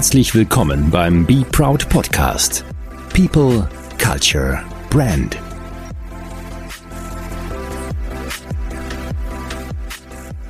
Herzlich willkommen beim Be Proud Podcast. People, Culture, Brand.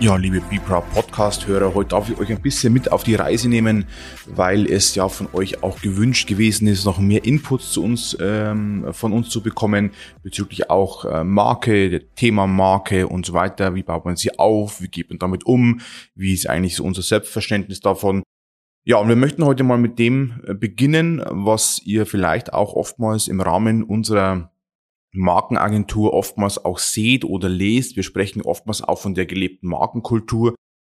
Ja, liebe Be Proud Podcast-Hörer, heute darf ich euch ein bisschen mit auf die Reise nehmen, weil es ja von euch auch gewünscht gewesen ist, noch mehr Inputs zu uns, ähm, von uns zu bekommen, bezüglich auch äh, Marke, Thema Marke und so weiter. Wie baut man sie auf? Wie geht man damit um? Wie ist eigentlich so unser Selbstverständnis davon? Ja, und wir möchten heute mal mit dem äh, beginnen, was ihr vielleicht auch oftmals im Rahmen unserer Markenagentur oftmals auch seht oder lest. Wir sprechen oftmals auch von der gelebten Markenkultur.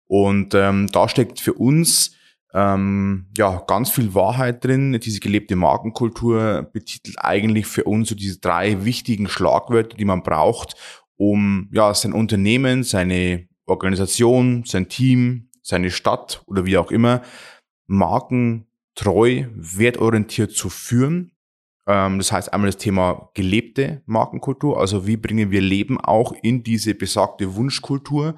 Und ähm, da steckt für uns ähm, ja ganz viel Wahrheit drin. Diese gelebte Markenkultur betitelt eigentlich für uns so diese drei wichtigen Schlagwörter, die man braucht, um ja sein Unternehmen, seine Organisation, sein Team, seine Stadt oder wie auch immer markentreu, wertorientiert zu führen ähm, das heißt einmal das Thema gelebte Markenkultur, also wie bringen wir Leben auch in diese besagte Wunschkultur.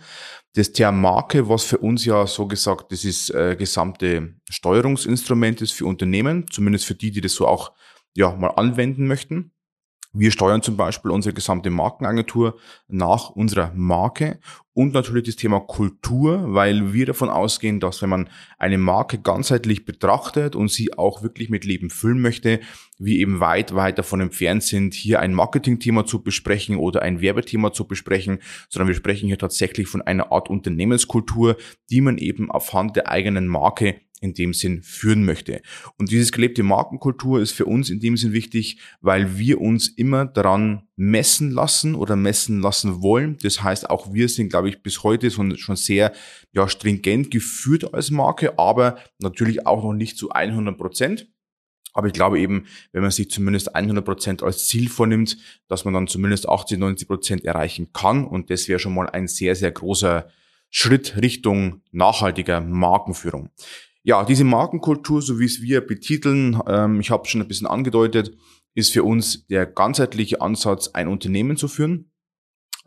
Das Thema Marke, was für uns ja so gesagt, das ist äh, gesamte Steuerungsinstrument ist für Unternehmen, zumindest für die, die das so auch ja mal anwenden möchten. Wir steuern zum Beispiel unsere gesamte Markenagentur nach unserer Marke und natürlich das Thema Kultur, weil wir davon ausgehen, dass wenn man eine Marke ganzheitlich betrachtet und sie auch wirklich mit Leben füllen möchte, wir eben weit, weit davon entfernt sind, hier ein Marketingthema zu besprechen oder ein Werbethema zu besprechen, sondern wir sprechen hier tatsächlich von einer Art Unternehmenskultur, die man eben auf Hand der eigenen Marke in dem Sinn führen möchte. Und dieses gelebte Markenkultur ist für uns in dem Sinn wichtig, weil wir uns immer daran messen lassen oder messen lassen wollen. Das heißt, auch wir sind, glaube ich, bis heute schon sehr ja, stringent geführt als Marke, aber natürlich auch noch nicht zu 100 Prozent. Aber ich glaube eben, wenn man sich zumindest 100 Prozent als Ziel vornimmt, dass man dann zumindest 80, 90 Prozent erreichen kann. Und das wäre schon mal ein sehr, sehr großer Schritt Richtung nachhaltiger Markenführung. Ja, diese Markenkultur, so wie es wir betiteln, ähm, ich habe schon ein bisschen angedeutet, ist für uns der ganzheitliche Ansatz, ein Unternehmen zu führen.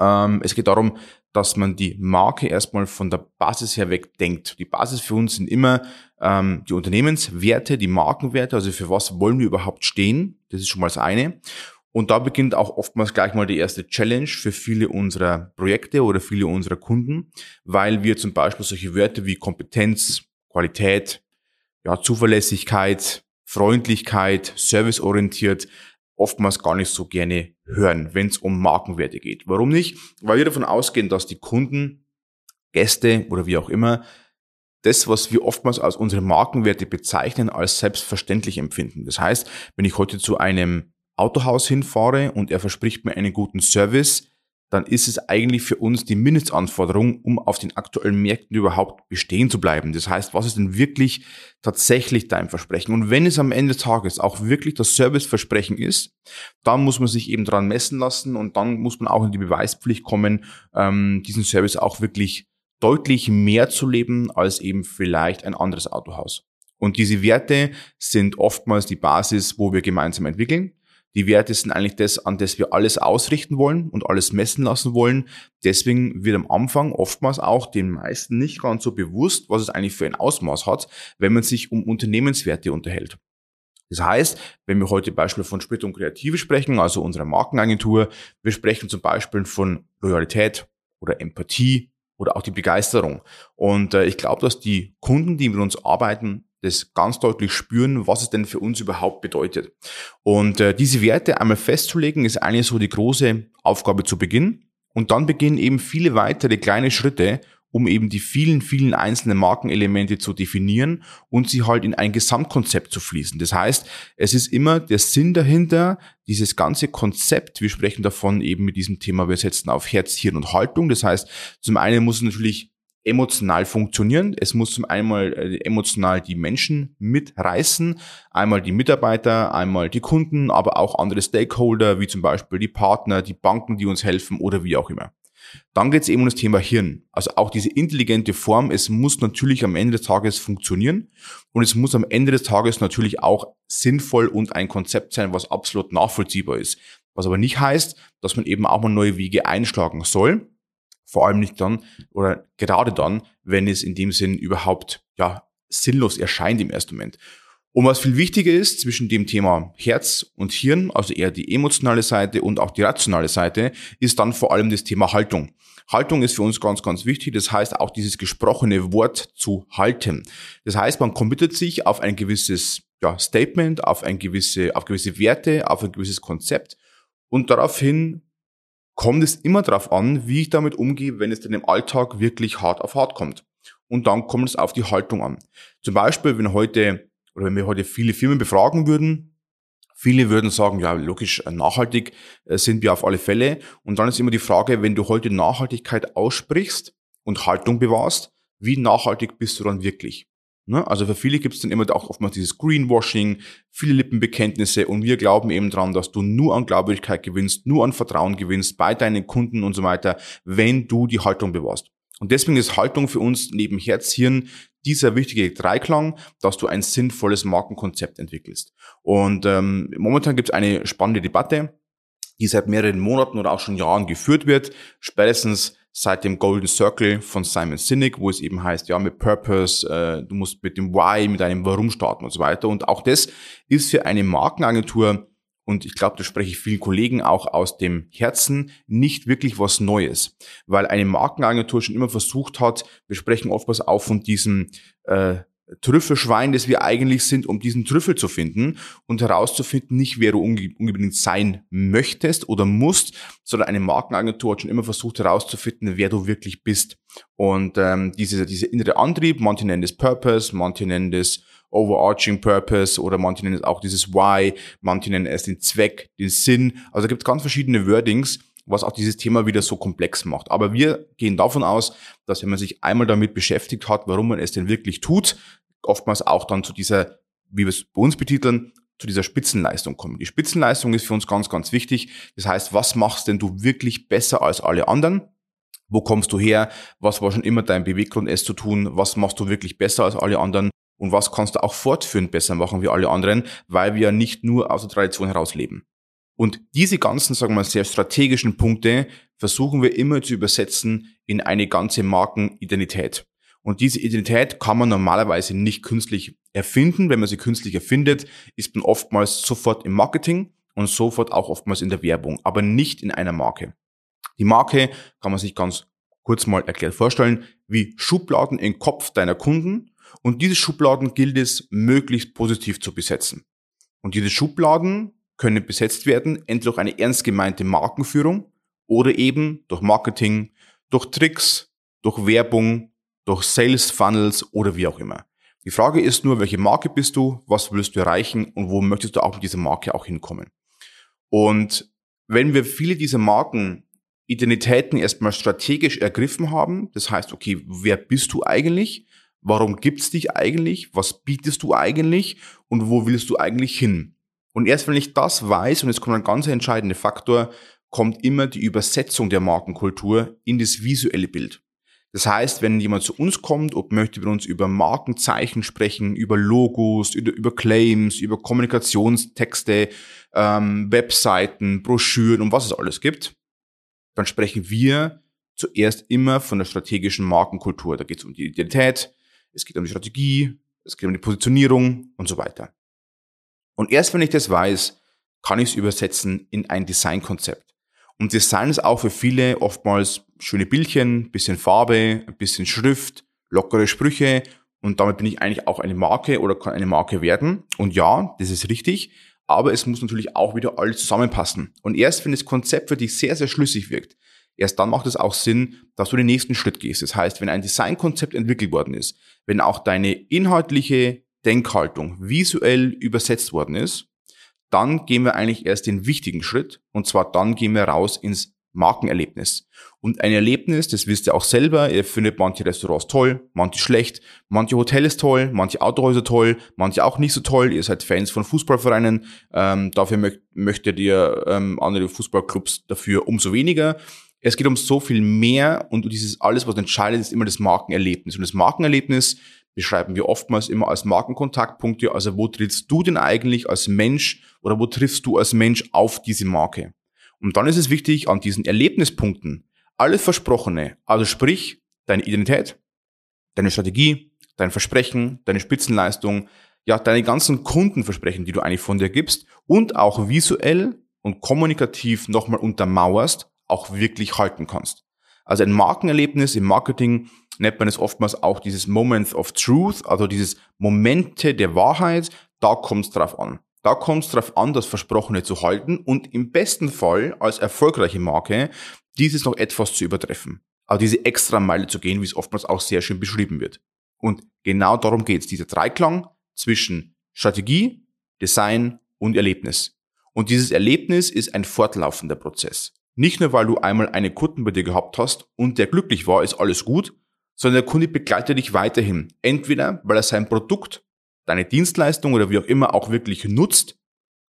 Ähm, es geht darum, dass man die Marke erstmal von der Basis her weg denkt. Die Basis für uns sind immer ähm, die Unternehmenswerte, die Markenwerte, also für was wollen wir überhaupt stehen. Das ist schon mal das eine. Und da beginnt auch oftmals gleich mal die erste Challenge für viele unserer Projekte oder viele unserer Kunden, weil wir zum Beispiel solche Wörter wie Kompetenz, Qualität, ja, Zuverlässigkeit, Freundlichkeit, serviceorientiert oftmals gar nicht so gerne hören, wenn es um Markenwerte geht. Warum nicht? Weil wir davon ausgehen, dass die Kunden, Gäste oder wie auch immer, das, was wir oftmals als unsere Markenwerte bezeichnen, als selbstverständlich empfinden. Das heißt, wenn ich heute zu einem Autohaus hinfahre und er verspricht mir einen guten Service, dann ist es eigentlich für uns die Mindestanforderung, um auf den aktuellen Märkten überhaupt bestehen zu bleiben. Das heißt, was ist denn wirklich tatsächlich dein Versprechen? Und wenn es am Ende des Tages auch wirklich das Serviceversprechen ist, dann muss man sich eben dran messen lassen und dann muss man auch in die Beweispflicht kommen, ähm, diesen Service auch wirklich deutlich mehr zu leben als eben vielleicht ein anderes Autohaus. Und diese Werte sind oftmals die Basis, wo wir gemeinsam entwickeln. Die Werte sind eigentlich das, an das wir alles ausrichten wollen und alles messen lassen wollen. Deswegen wird am Anfang oftmals auch den meisten nicht ganz so bewusst, was es eigentlich für ein Ausmaß hat, wenn man sich um Unternehmenswerte unterhält. Das heißt, wenn wir heute Beispiel von Sprit und Kreative sprechen, also unserer Markenagentur, wir sprechen zum Beispiel von Loyalität oder Empathie oder auch die Begeisterung. Und äh, ich glaube, dass die Kunden, die mit uns arbeiten, das ganz deutlich spüren, was es denn für uns überhaupt bedeutet. Und äh, diese Werte einmal festzulegen, ist eigentlich so die große Aufgabe zu Beginn. Und dann beginnen eben viele weitere kleine Schritte, um eben die vielen, vielen einzelnen Markenelemente zu definieren und sie halt in ein Gesamtkonzept zu fließen. Das heißt, es ist immer der Sinn dahinter, dieses ganze Konzept, wir sprechen davon eben mit diesem Thema, wir setzen auf Herz, Hirn und Haltung. Das heißt, zum einen muss es natürlich emotional funktionieren. Es muss zum einmal äh, emotional die Menschen mitreißen, einmal die Mitarbeiter, einmal die Kunden, aber auch andere Stakeholder, wie zum Beispiel die Partner, die Banken, die uns helfen oder wie auch immer. Dann geht es eben um das Thema Hirn. Also auch diese intelligente Form, es muss natürlich am Ende des Tages funktionieren und es muss am Ende des Tages natürlich auch sinnvoll und ein Konzept sein, was absolut nachvollziehbar ist. Was aber nicht heißt, dass man eben auch mal neue Wege einschlagen soll, vor allem nicht dann oder gerade dann, wenn es in dem Sinn überhaupt ja sinnlos erscheint im ersten Moment. Und was viel wichtiger ist zwischen dem Thema Herz und Hirn, also eher die emotionale Seite und auch die rationale Seite, ist dann vor allem das Thema Haltung. Haltung ist für uns ganz, ganz wichtig. Das heißt, auch dieses gesprochene Wort zu halten. Das heißt, man committet sich auf ein gewisses ja, Statement, auf ein gewisse, auf gewisse Werte, auf ein gewisses Konzept. Und daraufhin kommt es immer darauf an, wie ich damit umgehe, wenn es dann im Alltag wirklich hart auf hart kommt. Und dann kommt es auf die Haltung an. Zum Beispiel, wenn heute oder wenn wir heute viele Firmen befragen würden, viele würden sagen, ja, logisch, äh, nachhaltig äh, sind wir auf alle Fälle. Und dann ist immer die Frage, wenn du heute Nachhaltigkeit aussprichst und Haltung bewahrst, wie nachhaltig bist du dann wirklich? Ne? Also für viele gibt es dann immer auch oftmals dieses Greenwashing, viele Lippenbekenntnisse und wir glauben eben dran, dass du nur an Glaubwürdigkeit gewinnst, nur an Vertrauen gewinnst bei deinen Kunden und so weiter, wenn du die Haltung bewahrst. Und deswegen ist Haltung für uns neben Herz, Hirn dieser wichtige Dreiklang, dass du ein sinnvolles Markenkonzept entwickelst. Und ähm, momentan gibt es eine spannende Debatte, die seit mehreren Monaten oder auch schon Jahren geführt wird, spätestens seit dem Golden Circle von Simon Sinek, wo es eben heißt, ja, mit Purpose, äh, du musst mit dem Why, mit einem Warum starten und so weiter. Und auch das ist für eine Markenagentur und ich glaube, das spreche ich vielen Kollegen auch aus dem Herzen, nicht wirklich was Neues. Weil eine Markenagentur schon immer versucht hat, wir sprechen oftmals auch von diesem äh, Trüffelschwein, das wir eigentlich sind, um diesen Trüffel zu finden und herauszufinden, nicht wer du unbedingt sein möchtest oder musst, sondern eine Markenagentur hat schon immer versucht herauszufinden, wer du wirklich bist. Und ähm, diese, diese innere Antrieb, manche nennen das Purpose, manche nennen das overarching Purpose oder manche nennen es auch dieses Why, manche nennen es den Zweck, den Sinn. Also da gibt es ganz verschiedene Wordings, was auch dieses Thema wieder so komplex macht. Aber wir gehen davon aus, dass wenn man sich einmal damit beschäftigt hat, warum man es denn wirklich tut, oftmals auch dann zu dieser, wie wir es bei uns betiteln, zu dieser Spitzenleistung kommen. Die Spitzenleistung ist für uns ganz, ganz wichtig. Das heißt, was machst denn du wirklich besser als alle anderen? Wo kommst du her? Was war schon immer dein Beweggrund, es zu tun? Was machst du wirklich besser als alle anderen? Und was kannst du auch fortführend besser machen wie alle anderen, weil wir ja nicht nur aus der Tradition heraus leben. Und diese ganzen, sagen wir mal, sehr strategischen Punkte versuchen wir immer zu übersetzen in eine ganze Markenidentität. Und diese Identität kann man normalerweise nicht künstlich erfinden. Wenn man sie künstlich erfindet, ist man oftmals sofort im Marketing und sofort auch oftmals in der Werbung, aber nicht in einer Marke. Die Marke kann man sich ganz kurz mal erklärt vorstellen, wie Schubladen im Kopf deiner Kunden und diese Schubladen gilt es möglichst positiv zu besetzen. Und diese Schubladen können besetzt werden, entweder durch eine ernst gemeinte Markenführung oder eben durch Marketing, durch Tricks, durch Werbung, durch Sales Funnels oder wie auch immer. Die Frage ist nur, welche Marke bist du, was willst du erreichen und wo möchtest du auch mit dieser Marke auch hinkommen. Und wenn wir viele dieser Marken Identitäten erstmal strategisch ergriffen haben, das heißt, okay, wer bist du eigentlich? Warum gibt's dich eigentlich? Was bietest du eigentlich? Und wo willst du eigentlich hin? Und erst wenn ich das weiß, und jetzt kommt ein ganz entscheidender Faktor, kommt immer die Übersetzung der Markenkultur in das visuelle Bild. Das heißt, wenn jemand zu uns kommt und möchte mit uns über Markenzeichen sprechen, über Logos, über, Claims, über Kommunikationstexte, ähm, Webseiten, Broschüren und was es alles gibt, dann sprechen wir zuerst immer von der strategischen Markenkultur. Da geht es um die Identität, es geht um die Strategie, es geht um die Positionierung und so weiter. Und erst wenn ich das weiß, kann ich es übersetzen in ein Designkonzept. Und Design ist auch für viele oftmals schöne Bildchen, bisschen Farbe, bisschen Schrift, lockere Sprüche und damit bin ich eigentlich auch eine Marke oder kann eine Marke werden. Und ja, das ist richtig, aber es muss natürlich auch wieder alles zusammenpassen. Und erst wenn das Konzept für dich sehr, sehr schlüssig wirkt, erst dann macht es auch Sinn, dass du den nächsten Schritt gehst. Das heißt, wenn ein Designkonzept entwickelt worden ist, wenn auch deine inhaltliche Denkhaltung visuell übersetzt worden ist, dann gehen wir eigentlich erst den wichtigen Schritt und zwar dann gehen wir raus ins Markenerlebnis. Und ein Erlebnis, das wisst ihr auch selber, ihr findet manche Restaurants toll, manche schlecht, manche Hotels toll, manche Autohäuser toll, manche auch nicht so toll. Ihr seid Fans von Fußballvereinen, ähm, dafür mö möchtet ihr ähm, andere Fußballclubs dafür umso weniger. Es geht um so viel mehr und dieses alles, was entscheidet, ist immer das Markenerlebnis. Und das Markenerlebnis beschreiben wir oftmals immer als Markenkontaktpunkte. Also wo trittst du denn eigentlich als Mensch oder wo triffst du als Mensch auf diese Marke? Und dann ist es wichtig, an diesen Erlebnispunkten alles Versprochene, also sprich deine Identität, deine Strategie, dein Versprechen, deine Spitzenleistung, ja, deine ganzen Kundenversprechen, die du eigentlich von dir gibst und auch visuell und kommunikativ nochmal untermauerst, auch wirklich halten kannst. Also ein Markenerlebnis im Marketing nennt man es oftmals auch dieses Moments of Truth, also dieses Momente der Wahrheit, da kommt es drauf an. Da kommt es darauf an, das Versprochene zu halten und im besten Fall als erfolgreiche Marke dieses noch etwas zu übertreffen. Also diese extra Meile zu gehen, wie es oftmals auch sehr schön beschrieben wird. Und genau darum geht es, dieser Dreiklang zwischen Strategie, Design und Erlebnis. Und dieses Erlebnis ist ein fortlaufender Prozess. Nicht nur, weil du einmal einen Kunden bei dir gehabt hast und der glücklich war, ist alles gut, sondern der Kunde begleitet dich weiterhin. Entweder, weil er sein Produkt deine Dienstleistung oder wie auch immer auch wirklich nutzt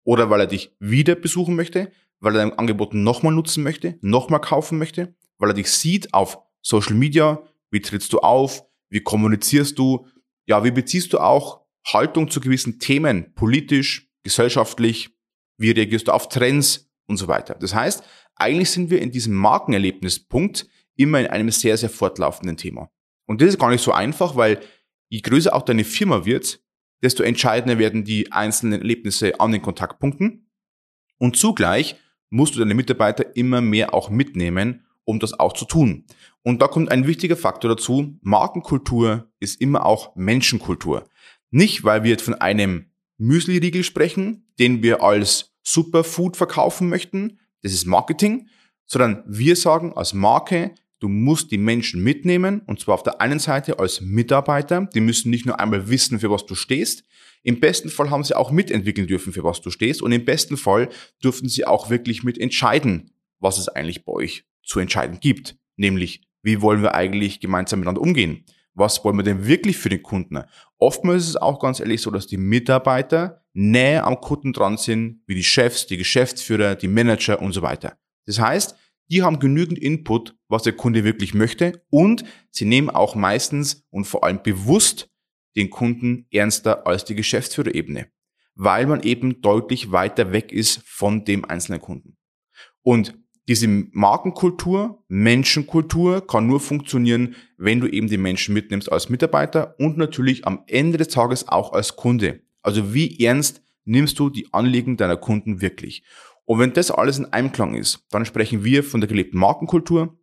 oder weil er dich wieder besuchen möchte, weil er dein Angebot nochmal nutzen möchte, nochmal kaufen möchte, weil er dich sieht auf Social Media, wie trittst du auf, wie kommunizierst du, ja, wie beziehst du auch Haltung zu gewissen Themen, politisch, gesellschaftlich, wie reagierst du auf Trends und so weiter. Das heißt, eigentlich sind wir in diesem Markenerlebnispunkt immer in einem sehr, sehr fortlaufenden Thema. Und das ist gar nicht so einfach, weil je größer auch deine Firma wird, desto entscheidender werden die einzelnen Erlebnisse an den Kontaktpunkten. Und zugleich musst du deine Mitarbeiter immer mehr auch mitnehmen, um das auch zu tun. Und da kommt ein wichtiger Faktor dazu. Markenkultur ist immer auch Menschenkultur. Nicht, weil wir jetzt von einem Müsli-Riegel sprechen, den wir als Superfood verkaufen möchten. Das ist Marketing. Sondern wir sagen als Marke, Du musst die Menschen mitnehmen und zwar auf der einen Seite als Mitarbeiter. Die müssen nicht nur einmal wissen, für was du stehst. Im besten Fall haben sie auch mitentwickeln dürfen, für was du stehst. Und im besten Fall dürfen sie auch wirklich mitentscheiden, was es eigentlich bei euch zu entscheiden gibt. Nämlich, wie wollen wir eigentlich gemeinsam miteinander umgehen? Was wollen wir denn wirklich für den Kunden? Oftmals ist es auch ganz ehrlich so, dass die Mitarbeiter näher am Kunden dran sind, wie die Chefs, die Geschäftsführer, die Manager und so weiter. Das heißt, die haben genügend Input, was der Kunde wirklich möchte und sie nehmen auch meistens und vor allem bewusst den Kunden ernster als die Geschäftsführerebene, weil man eben deutlich weiter weg ist von dem einzelnen Kunden. Und diese Markenkultur, Menschenkultur kann nur funktionieren, wenn du eben die Menschen mitnimmst als Mitarbeiter und natürlich am Ende des Tages auch als Kunde. Also wie ernst nimmst du die Anliegen deiner Kunden wirklich? Und wenn das alles in Einklang ist, dann sprechen wir von der gelebten Markenkultur.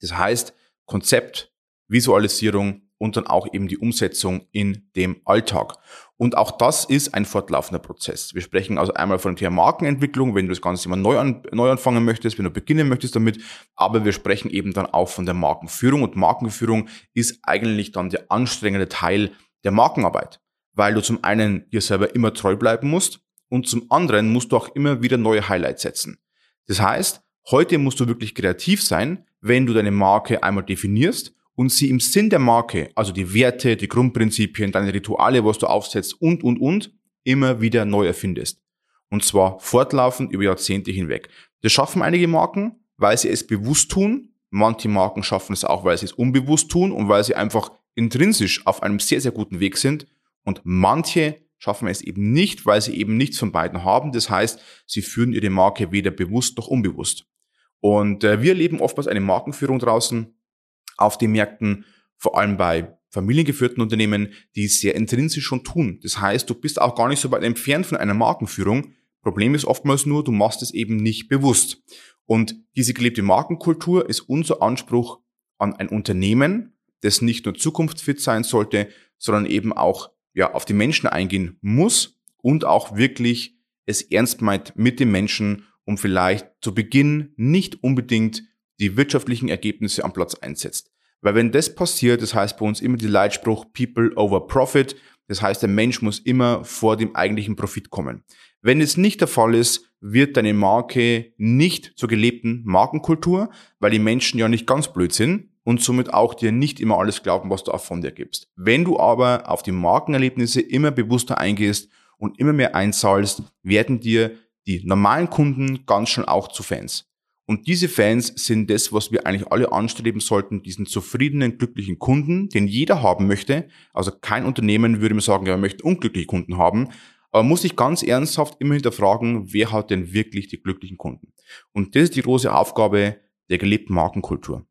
Das heißt Konzept, Visualisierung und dann auch eben die Umsetzung in dem Alltag. Und auch das ist ein fortlaufender Prozess. Wir sprechen also einmal von dem Thema Markenentwicklung, wenn du das Ganze immer neu, an, neu anfangen möchtest, wenn du beginnen möchtest damit. Aber wir sprechen eben dann auch von der Markenführung. Und Markenführung ist eigentlich dann der anstrengende Teil der Markenarbeit, weil du zum einen dir selber immer treu bleiben musst, und zum anderen musst du auch immer wieder neue Highlights setzen. Das heißt, heute musst du wirklich kreativ sein, wenn du deine Marke einmal definierst und sie im Sinn der Marke, also die Werte, die Grundprinzipien, deine Rituale, was du aufsetzt und, und, und, immer wieder neu erfindest. Und zwar fortlaufend über Jahrzehnte hinweg. Das schaffen einige Marken, weil sie es bewusst tun. Manche Marken schaffen es auch, weil sie es unbewusst tun und weil sie einfach intrinsisch auf einem sehr, sehr guten Weg sind. Und manche schaffen es eben nicht, weil sie eben nichts von beiden haben. Das heißt, sie führen ihre Marke weder bewusst noch unbewusst. Und äh, wir erleben oftmals eine Markenführung draußen auf den Märkten, vor allem bei familiengeführten Unternehmen, die sehr intrinsisch schon tun. Das heißt, du bist auch gar nicht so weit entfernt von einer Markenführung. Problem ist oftmals nur, du machst es eben nicht bewusst. Und diese gelebte Markenkultur ist unser Anspruch an ein Unternehmen, das nicht nur zukunftsfit sein sollte, sondern eben auch ja, auf die Menschen eingehen muss und auch wirklich es ernst meint mit den Menschen, um vielleicht zu Beginn nicht unbedingt die wirtschaftlichen Ergebnisse am Platz einsetzt. Weil wenn das passiert, das heißt bei uns immer die Leitspruch People over Profit, das heißt der Mensch muss immer vor dem eigentlichen Profit kommen. Wenn es nicht der Fall ist, wird deine Marke nicht zur gelebten Markenkultur, weil die Menschen ja nicht ganz blöd sind und somit auch dir nicht immer alles glauben, was du auch von dir gibst. Wenn du aber auf die Markenerlebnisse immer bewusster eingehst und immer mehr einzahlst, werden dir die normalen Kunden ganz schnell auch zu Fans. Und diese Fans sind das, was wir eigentlich alle anstreben sollten, diesen zufriedenen, glücklichen Kunden, den jeder haben möchte. Also kein Unternehmen würde mir sagen, ja, wir möchten unglückliche Kunden haben. Aber muss ich ganz ernsthaft immer hinterfragen, wer hat denn wirklich die glücklichen Kunden? Und das ist die große Aufgabe der gelebten Markenkultur.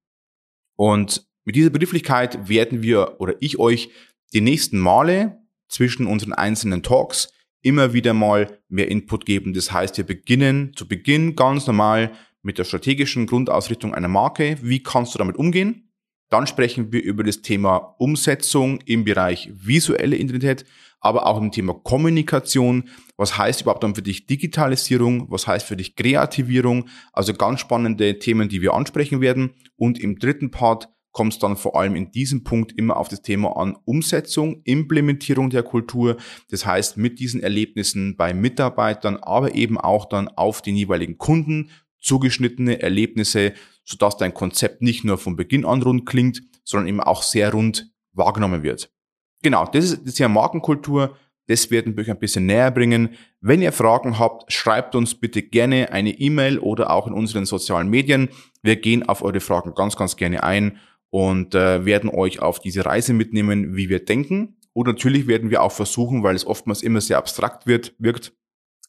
Und mit dieser Begrifflichkeit werden wir oder ich euch die nächsten Male zwischen unseren einzelnen Talks immer wieder mal mehr Input geben. Das heißt, wir beginnen zu Beginn ganz normal mit der strategischen Grundausrichtung einer Marke. Wie kannst du damit umgehen? Dann sprechen wir über das Thema Umsetzung im Bereich visuelle Identität, aber auch im Thema Kommunikation. Was heißt überhaupt dann für dich Digitalisierung? Was heißt für dich Kreativierung? Also ganz spannende Themen, die wir ansprechen werden. Und im dritten Part kommt es dann vor allem in diesem Punkt immer auf das Thema an Umsetzung, Implementierung der Kultur. Das heißt, mit diesen Erlebnissen bei Mitarbeitern, aber eben auch dann auf den jeweiligen Kunden zugeschnittene Erlebnisse, sodass dein Konzept nicht nur von Beginn an rund klingt, sondern eben auch sehr rund wahrgenommen wird. Genau, das ist, das ist ja Markenkultur. Das werden wir euch ein bisschen näher bringen. Wenn ihr Fragen habt, schreibt uns bitte gerne eine E-Mail oder auch in unseren sozialen Medien. Wir gehen auf eure Fragen ganz, ganz gerne ein und äh, werden euch auf diese Reise mitnehmen, wie wir denken. Und natürlich werden wir auch versuchen, weil es oftmals immer sehr abstrakt wird, wirkt,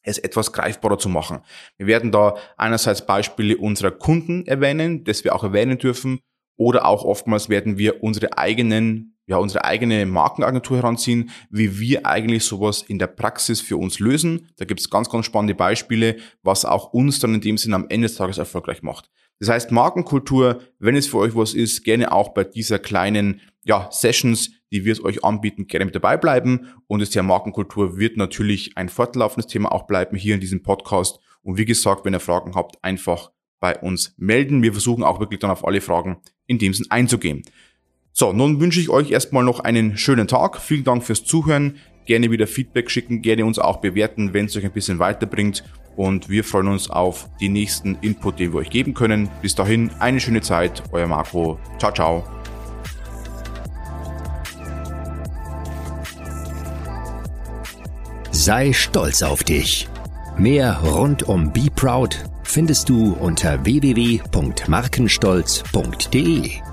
es etwas greifbarer zu machen. Wir werden da einerseits Beispiele unserer Kunden erwähnen, das wir auch erwähnen dürfen, oder auch oftmals werden wir unsere eigenen, ja, unsere eigene Markenagentur heranziehen, wie wir eigentlich sowas in der Praxis für uns lösen. Da gibt es ganz, ganz spannende Beispiele, was auch uns dann in dem Sinne am Ende des Tages erfolgreich macht. Das heißt, Markenkultur, wenn es für euch was ist, gerne auch bei dieser kleinen ja, Sessions, die wir es euch anbieten, gerne mit dabei bleiben. Und das Thema Markenkultur wird natürlich ein fortlaufendes Thema auch bleiben hier in diesem Podcast. Und wie gesagt, wenn ihr Fragen habt, einfach bei uns melden. Wir versuchen auch wirklich dann auf alle Fragen in dem Sinn einzugehen. So, nun wünsche ich euch erstmal noch einen schönen Tag. Vielen Dank fürs Zuhören. Gerne wieder Feedback schicken, gerne uns auch bewerten, wenn es euch ein bisschen weiterbringt und wir freuen uns auf die nächsten Input, den wir euch geben können. Bis dahin eine schöne Zeit, euer Marco. Ciao, ciao. Sei stolz auf dich. Mehr rund um Be Proud findest du unter www.markenstolz.de.